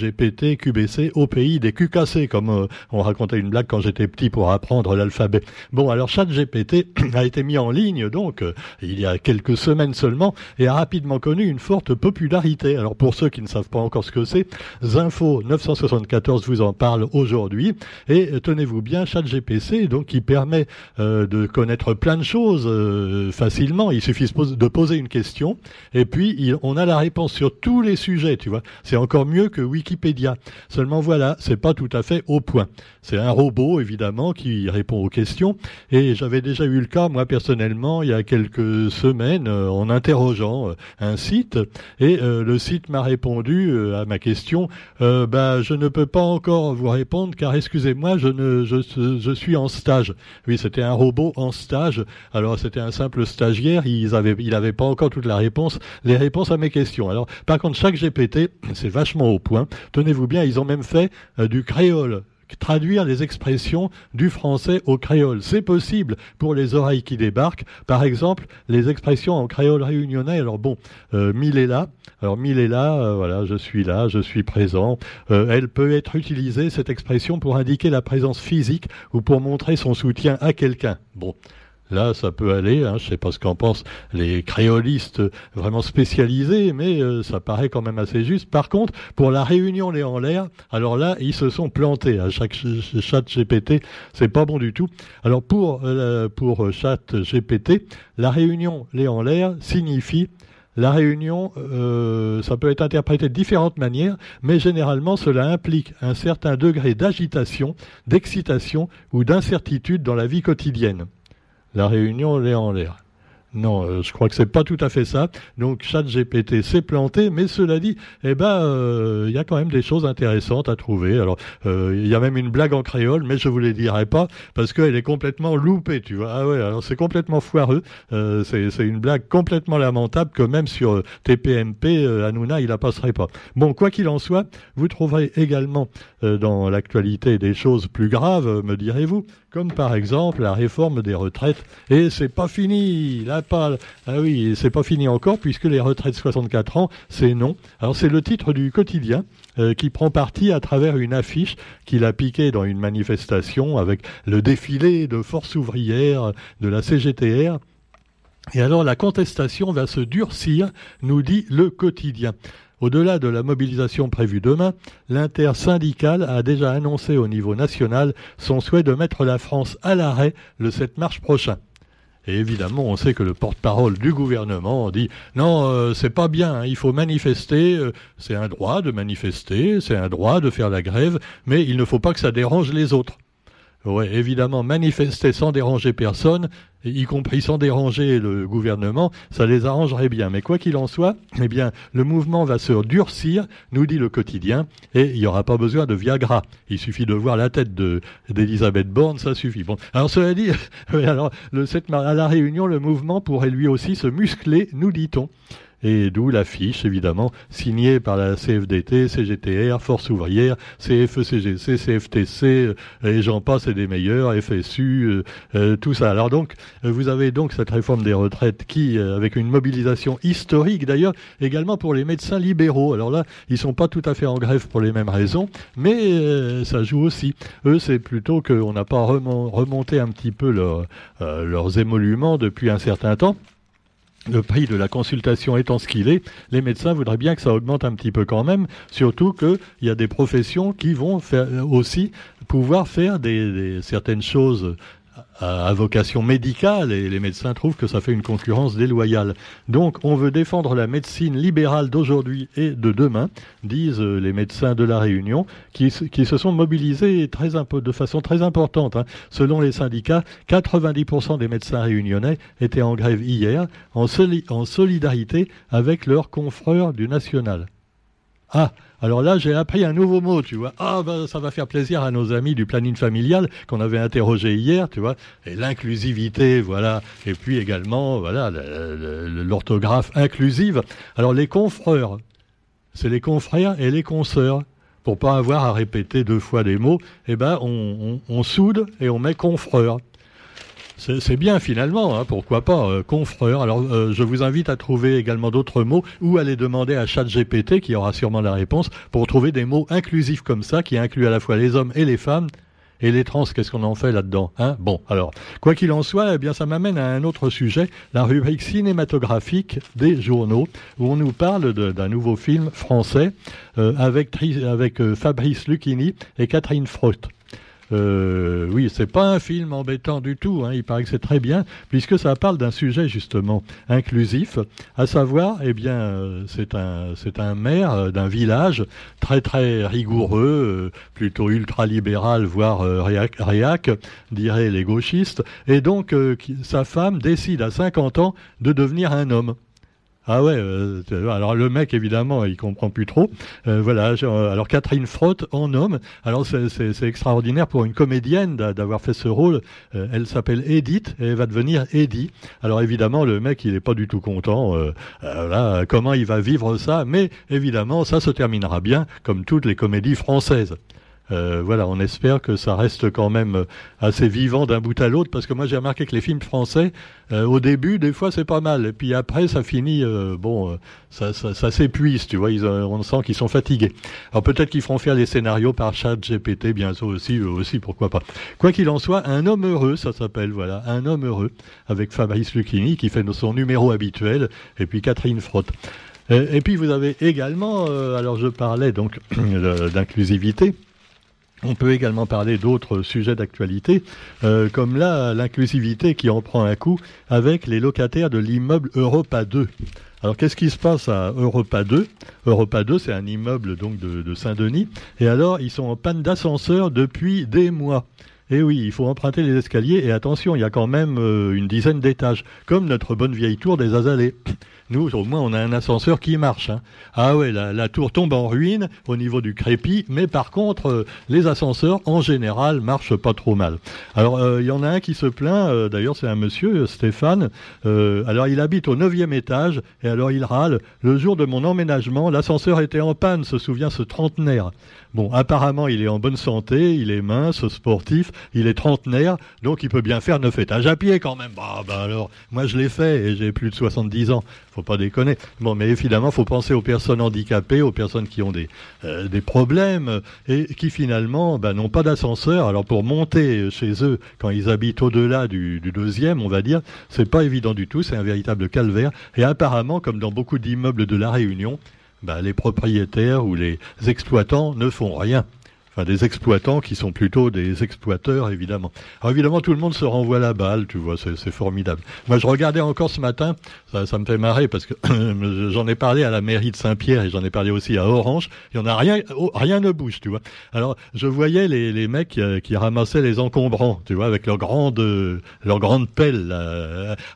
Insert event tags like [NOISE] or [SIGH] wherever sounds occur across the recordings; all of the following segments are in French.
GPT, QBC au pays des QKC, comme euh, on racontait une blague quand j'étais petit pour apprendre l'alphabet. Bon, alors ChatGPT [CLEARS THROAT] a été mis en ligne donc euh, il y a quelques semaines seulement et a rapidement connu une forte popularité. Alors pour ceux qui ne savent pas encore ce que c'est, Zinfo 974 vous en parle aujourd'hui et euh, tenez-vous bien, ChatGPT donc qui permet de connaître plein de choses facilement. Il suffit de poser une question et puis on a la réponse sur tous les sujets, tu vois. C'est encore mieux que Seulement voilà, c'est pas tout à fait au point. C'est un robot évidemment qui répond aux questions et j'avais déjà eu le cas moi personnellement il y a quelques semaines euh, en interrogeant euh, un site et euh, le site m'a répondu à ma question bah je ne peux pas encore vous répondre car excusez-moi je ne je, je suis en stage. Oui, c'était un robot en stage. Alors c'était un simple stagiaire, il avait pas encore toute la réponse les réponses à mes questions. Alors par contre chaque GPT, c'est vachement au point. Tenez-vous bien, ils ont même fait du créole traduire les expressions du français au créole. C'est possible pour les oreilles qui débarquent. Par exemple, les expressions en créole réunionnais. Alors bon, euh, mille est là. Alors mille est là, euh, voilà, je suis là, je suis présent. Euh, elle peut être utilisée, cette expression, pour indiquer la présence physique ou pour montrer son soutien à quelqu'un. Bon. Là, ça peut aller, hein, je sais pas ce qu'en pensent les créolistes vraiment spécialisés, mais euh, ça paraît quand même assez juste. Par contre, pour la réunion Les en l'air, alors là, ils se sont plantés. À chaque chat GPT, c'est pas bon du tout. Alors pour, euh, pour chat GPT, la réunion Les en l'air signifie la réunion, euh, ça peut être interprété de différentes manières, mais généralement cela implique un certain degré d'agitation, d'excitation ou d'incertitude dans la vie quotidienne la réunion est en l'air. Non, euh, je crois que c'est pas tout à fait ça. Donc ChatGPT s'est planté, mais cela dit, eh ben, euh, il y a quand même des choses intéressantes à trouver. Alors, euh, il y a même une blague en créole, mais je vous les dirai pas parce qu'elle est complètement loupée, tu vois. Ah ouais, alors c'est complètement foireux. c'est une blague complètement lamentable que même sur TPMP, Hanouna, il la passerait pas. Bon, quoi qu'il en soit, vous trouverez également dans l'actualité des choses plus graves, me direz-vous, comme par exemple la réforme des retraites. Et c'est pas fini. Pas. Ah oui, c'est pas fini encore puisque les retraites 64 ans, c'est non. Alors c'est le titre du quotidien euh, qui prend parti à travers une affiche qu'il a piquée dans une manifestation avec le défilé de forces ouvrières de la CGTR. Et alors la contestation va se durcir, nous dit le quotidien. Au-delà de la mobilisation prévue demain, l'intersyndicale a déjà annoncé au niveau national son souhait de mettre la France à l'arrêt le 7 mars prochain. Et évidemment, on sait que le porte-parole du gouvernement dit non, euh, c'est pas bien, hein, il faut manifester, euh, c'est un droit de manifester, c'est un droit de faire la grève, mais il ne faut pas que ça dérange les autres. Ouais, évidemment, manifester sans déranger personne, y compris sans déranger le gouvernement, ça les arrangerait bien. Mais quoi qu'il en soit, eh bien, le mouvement va se durcir, nous dit le quotidien, et il n'y aura pas besoin de Viagra. Il suffit de voir la tête d'Elisabeth Borne, ça suffit. Bon, alors cela dit, [LAUGHS] alors le 7 à la Réunion, le mouvement pourrait lui aussi se muscler, nous dit-on et d'où l'affiche, évidemment, signée par la CFDT, CGTR, Force ouvrière, CFECGC, CFTC, euh, et j'en passe et des meilleurs, FSU, euh, euh, tout ça. Alors donc, vous avez donc cette réforme des retraites qui, avec une mobilisation historique d'ailleurs, également pour les médecins libéraux. Alors là, ils sont pas tout à fait en grève pour les mêmes raisons, mais ça joue aussi. Eux, c'est plutôt qu'on n'a pas remonté un petit peu leurs émoluments depuis un certain temps le prix de la consultation étant ce qu'il est, les médecins voudraient bien que ça augmente un petit peu quand même, surtout qu'il y a des professions qui vont aussi pouvoir faire des certaines choses à vocation médicale et les médecins trouvent que ça fait une concurrence déloyale. Donc on veut défendre la médecine libérale d'aujourd'hui et de demain, disent les médecins de la Réunion, qui, se sont mobilisés de façon très importante. Hein. Selon les syndicats, 90% des médecins réunionnais étaient en grève hier, en, en solidarité avec leurs confrères du national. Ah, alors là, j'ai appris un nouveau mot, tu vois. Ah, ben, ça va faire plaisir à nos amis du planning familial qu'on avait interrogé hier, tu vois. Et l'inclusivité, voilà. Et puis également, voilà, l'orthographe inclusive. Alors les confrères, c'est les confrères et les consoeurs. Pour pas avoir à répéter deux fois des mots, eh ben, on, soude et on met confrères. C'est bien finalement, hein, pourquoi pas, euh, confrère. Alors euh, je vous invite à trouver également d'autres mots ou à les demander à ChatGPT qui aura sûrement la réponse pour trouver des mots inclusifs comme ça qui incluent à la fois les hommes et les femmes. Et les trans, qu'est-ce qu'on en fait là-dedans hein? Bon, alors, quoi qu'il en soit, eh bien, ça m'amène à un autre sujet, la rubrique cinématographique des journaux, où on nous parle d'un nouveau film français euh, avec, avec Fabrice Lucchini et Catherine Frotte. Euh, oui, c'est pas un film embêtant du tout. Hein. Il paraît que c'est très bien, puisque ça parle d'un sujet justement inclusif, à savoir, eh bien, euh, c'est un c'est un maire euh, d'un village très très rigoureux, plutôt ultra libéral, voire réac, réac, diraient les gauchistes, et donc sa femme décide à 50 ans de devenir un homme. Ah ouais, euh, alors le mec évidemment il comprend plus trop. Euh, voilà, euh, alors Catherine Frotte en homme. Alors c'est extraordinaire pour une comédienne d'avoir fait ce rôle. elle s'appelle Edith et elle va devenir Eddie. Alors évidemment le mec il est pas du tout content. Voilà, comment il va vivre ça? Mais évidemment ça se terminera bien comme toutes les comédies françaises. Euh, voilà, on espère que ça reste quand même assez vivant d'un bout à l'autre, parce que moi j'ai remarqué que les films français, euh, au début, des fois c'est pas mal, et puis après ça finit, euh, bon, ça, s'épuise, tu vois, on sent qu'ils sont fatigués. Alors peut-être qu'ils feront faire les scénarios par chat GPT bientôt aussi, eux aussi, pourquoi pas. Quoi qu'il en soit, un homme heureux, ça s'appelle, voilà, un homme heureux, avec Fabrice Lucchini qui fait son numéro habituel, et puis Catherine Frotte. Et, puis vous avez également, alors je parlais donc [CLEARS THROAT] d'inclusivité. On peut également parler d'autres sujets d'actualité, euh, comme là, l'inclusivité qui en prend un coup avec les locataires de l'immeuble Europa 2. Alors qu'est-ce qui se passe à Europa 2 Europa 2, c'est un immeuble donc de, Saint-Denis, et alors ils sont en panne d'ascenseur depuis des mois. Et oui, il faut emprunter les escaliers, et attention, il y a quand même euh, une dizaine d'étages, comme notre bonne vieille tour des Azalées. Nous, au moins, on a un ascenseur qui marche. Hein. Ah ouais, la, tour tombe en ruine au niveau du crépi, mais par contre, euh, les ascenseurs, en général, marchent pas trop mal. Alors, euh, il y en a un qui se plaint, euh, d'ailleurs, c'est un monsieur, Stéphane. alors, il habite au neuvième étage, et alors il râle. Le jour de mon emménagement, l'ascenseur était en panne, se souvient ce trentenaire. Bon, apparemment, il est en bonne santé, il est mince, sportif, il est trentenaire, donc il peut bien faire neuf étages à pied quand même. Bah, bah alors, moi je l'ai fait et j'ai plus de 70 ans. Pas déconner. Bon, mais évidemment, faut penser aux personnes handicapées, aux personnes qui ont des, euh, problèmes et qui finalement bah, n'ont pas d'ascenseur. Alors pour monter chez eux, quand ils habitent au-delà du, du deuxième, on va dire, c'est pas évident du tout. C'est un véritable calvaire. Et apparemment, comme dans beaucoup d'immeubles de la Réunion, bah, les propriétaires ou les exploitants ne font rien enfin des exploitants qui sont plutôt des exploiteurs évidemment. Alors évidemment tout le monde se renvoie la balle, tu vois, c'est formidable. Moi je regardais encore ce matin, ça, ça me fait marrer parce que [CLEARS THROAT] j'en ai parlé à la mairie de Saint-Pierre et j'en ai parlé aussi à Orange, il y en a rien, oh, rien ne bouge, tu vois. Alors je voyais les, les mecs qui, qui, ramassaient les encombrants, tu vois, avec leur grande leur grande pelle.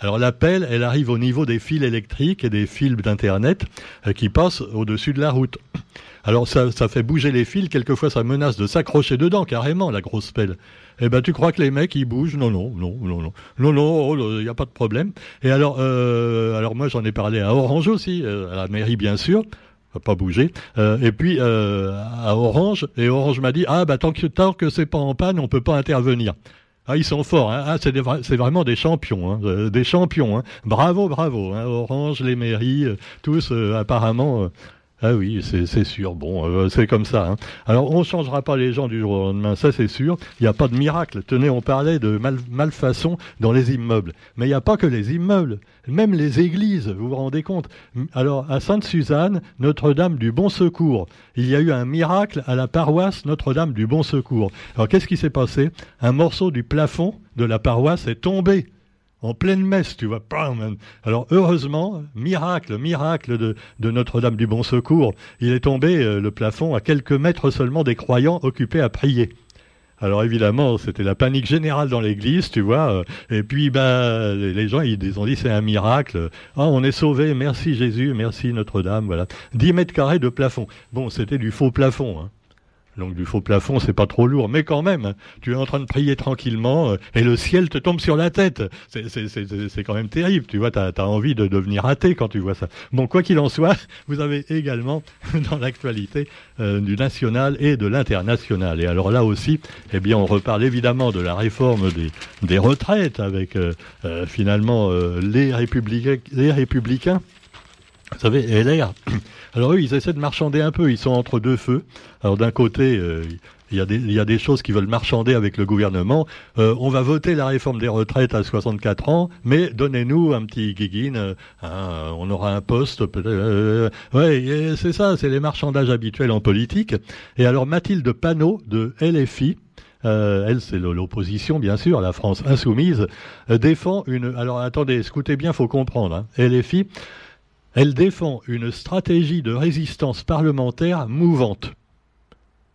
Alors la pelle, elle arrive au niveau des fils électriques et des fils d'internet euh, qui passent au-dessus de la route. Alors ça, fait bouger les fils, quelquefois ça menace de s'accrocher dedans carrément, la grosse pelle. Eh ben tu crois que les mecs ils bougent? Non, non, non, non, non, non, non, il oh, n'y a pas de problème. Et alors, euh, alors moi j'en ai parlé à Orange aussi, euh, à la mairie bien sûr pas bouger. Euh, et puis euh, à Orange, et Orange m'a dit ah bah tant que tant que c'est pas en panne, on peut pas intervenir. Ah, ils sont forts, hein. ah, c'est, c'est vraiment des champions, hein. Des champions. Hein. Bravo, bravo. Hein. Orange, les mairies, tous apparemment ah oui, c'est sûr. Bon, euh, c'est comme ça. Hein. Alors, on ne changera pas les gens du jour au lendemain, ça c'est sûr. Il n'y a pas de miracle. Tenez, on parlait de malfaçon dans les immeubles. Mais il n'y a pas que les immeubles, même les églises, vous vous rendez compte Alors, à Sainte-Suzanne, Notre-Dame du Bon Secours, il y a eu un miracle à la paroisse Notre-Dame du Bon Secours. Alors, qu'est-ce qui s'est passé? Un morceau du plafond de la paroisse est tombé en pleine messe, tu vois. Alors heureusement, miracle, miracle de, Notre-Dame du Bon Secours, il est tombé euh, le plafond à quelques mètres seulement des croyants occupés à prier. Alors évidemment, c'était la panique générale dans l'église, tu vois. Euh, et puis, bah, les gens, ils ont dit c'est un miracle. Ah, on est sauvé, merci Jésus, merci Notre-Dame, voilà. 10 mètres carrés de plafond. Bon, c'était du faux plafond. Hein. Donc du faux plafond, c'est pas trop lourd, mais quand même, tu es en train de prier tranquillement euh, et le ciel te tombe sur la tête. C'est quand même terrible, tu vois, tu as, envie de devenir athée quand tu vois ça. Bon, quoi qu'il en soit, [LAUGHS] vous avez également [LAUGHS] dans l'actualité euh, du national et de l'international. Et alors là aussi, eh bien, on reparle évidemment de la réforme des, des retraites avec euh, finalement les républicains, les républicains vous savez, LR, [CLEARS THROAT] alors eux, ils essaient de marchander un peu, ils sont entre deux feux. Alors d'un côté, euh, il, y a des, choses qui veulent marchander avec le gouvernement. Euh, on va voter la réforme des retraites à 64 ans, mais donnez-nous un petit guiguine, euh, hein, on aura un poste peut-être. ouais, c'est ça, c'est les marchandages habituels en politique. Et alors Mathilde Panot de LFI, elle c'est l'opposition bien sûr, la France insoumise, défend une... Alors attendez, écoutez bien, faut comprendre. Hein, LFI elle défend une stratégie de résistance parlementaire mouvante.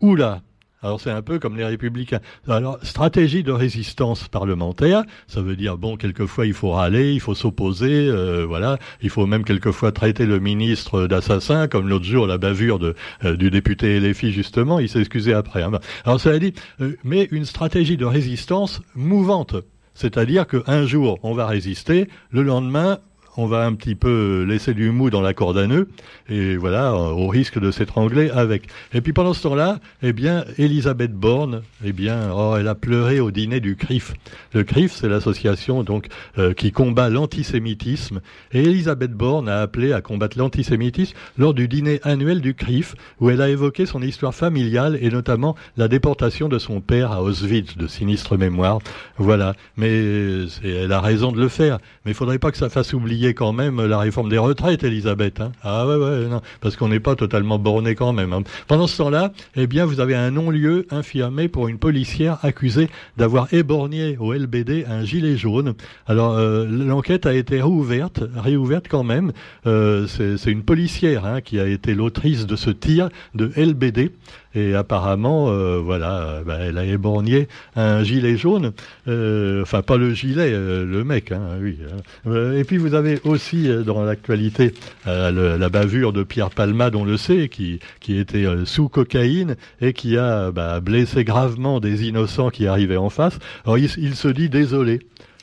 Oula alors c'est un peu comme les républicains. Alors stratégie de résistance parlementaire, ça veut dire bon quelquefois il faut râler, il faut s'opposer, euh, voilà, il faut même quelquefois traiter le ministre d'assassin, comme l'autre jour la bavure euh, du député LFI justement, il s'est excusé après. Hein. Alors ça dit, euh, mais une stratégie de résistance mouvante. C'est-à-dire qu'un jour, on va résister, le lendemain, on va un petit peu laisser du mou dans la corde à nœud, et voilà, au risque de s'étrangler avec. Et puis pendant ce temps-là, eh bien, Elisabeth Borne, eh bien, oh, elle a pleuré au dîner du CRIF. Le CRIF, c'est l'association donc euh, qui combat l'antisémitisme, et Elisabeth Borne a appelé à combattre l'antisémitisme lors du dîner annuel du CRIF, où elle a évoqué son histoire familiale et notamment la déportation de son père à Auschwitz, de sinistre mémoire. Voilà, mais elle a raison de le faire, mais il faudrait pas que ça fasse oublier quand même la réforme des retraites, Elisabeth. Hein. ah ouais, ouais, non, parce qu'on n'est pas totalement borné quand même. Hein. Pendant ce temps-là, eh bien, vous avez un non-lieu infirmé pour une policière accusée d'avoir éborgné au LBD un gilet jaune. Alors, euh, l'enquête a été réouverte, réouverte quand même. Euh, c'est une policière hein, qui a été l'autrice de ce tir de LBD. Et apparemment, euh, voilà, euh, bah, elle a éborgné un gilet jaune. Euh, enfin, pas le gilet, le mec, hein, oui. Hein. et puis vous avez aussi dans l'actualité la bavure de Pierre Palma, dont le sait, qui, qui était sous cocaïne et qui a bah, blessé gravement des innocents qui arrivaient en face. Alors il se dit désolé.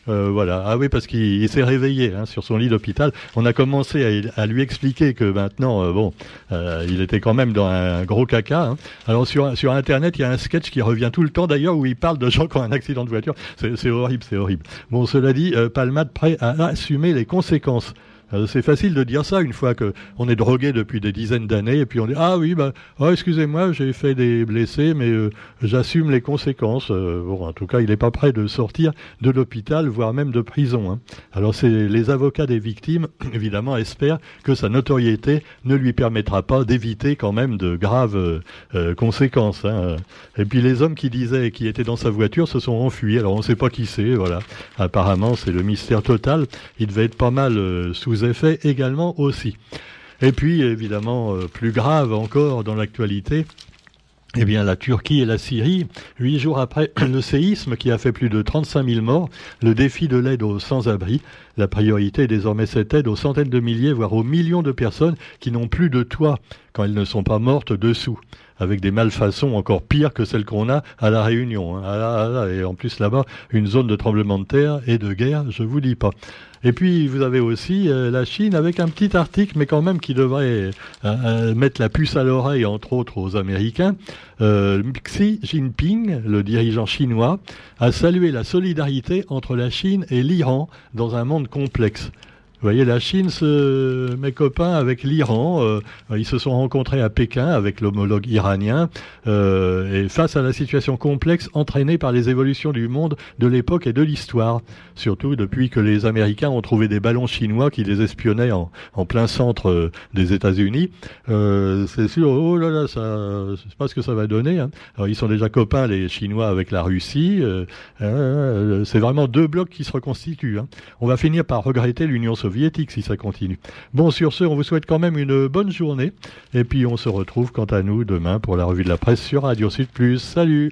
Euh, voilà. Ah oui, parce qu'il s'est réveillé hein, sur son lit d'hôpital. On a commencé à, lui expliquer que maintenant, euh, bon, euh, il était quand même dans un gros caca. Hein. Alors sur, sur Internet, il y a un sketch qui revient tout le temps d'ailleurs où il parle de gens qui ont un accident de voiture. C'est horrible, c'est horrible. Bon, cela dit, Palmade prêt à assumer les conséquences. Euh, c'est facile de dire ça une fois que on est drogué depuis des dizaines d'années et puis on dit ah oui bah oh, excusez-moi j'ai fait des blessés mais euh, j'assume les conséquences. Euh, bon en tout cas il n'est pas prêt de sortir de l'hôpital voire même de prison. Hein. Alors c'est les avocats des victimes [CLEARS THROAT] évidemment espèrent que sa notoriété ne lui permettra pas d'éviter quand même de graves conséquences. Hein. Et puis les hommes qui disaient qui étaient dans sa voiture se sont enfuis. Alors on ne sait pas qui c'est. Voilà apparemment c'est le mystère total. Il devait être pas mal sous effets également aussi. Et puis, évidemment, euh, plus grave encore dans l'actualité, eh la Turquie et la Syrie, huit jours après [CLEARS THROAT] le séisme qui a fait plus de 35 000 morts, le défi de l'aide aux sans-abri, la priorité est désormais cette aide aux centaines de milliers, voire aux millions de personnes qui n'ont plus de toit quand elles ne sont pas mortes dessous avec des malfaçons encore pires que celles qu'on a à la Réunion. Hein. Ah ah et en plus là-bas, une zone de tremblement de terre et de guerre, je vous dis pas. Et puis vous avez aussi euh, la Chine avec un petit article, mais quand même qui devrait euh, euh, mettre la puce à l'oreille, entre autres aux Américains. Xi Jinping, le dirigeant chinois, a salué la solidarité entre la Chine et l'Iran dans un monde complexe. Vous voyez, la Chine se met copain avec l'Iran. Euh, ils se sont rencontrés à Pékin avec l'homologue iranien. Euh, et face à la situation complexe entraînée par les évolutions du monde de l'époque et de l'histoire, surtout depuis que les Américains ont trouvé des ballons chinois qui les espionnaient en, en plein centre euh, des États-Unis, euh, c'est sûr. Oh là là, ça, je sais pas ce que ça va donner. Hein. Alors, ils sont déjà copains les Chinois avec la Russie. Euh, c'est vraiment deux blocs qui se reconstituent. Hein. On va finir par regretter l'Union soviétique soviétique si ça continue. Bon, sur ce, on vous souhaite quand même une bonne journée. Et puis on se retrouve quant à nous demain pour la revue de la presse sur Radio Sud Plus. Salut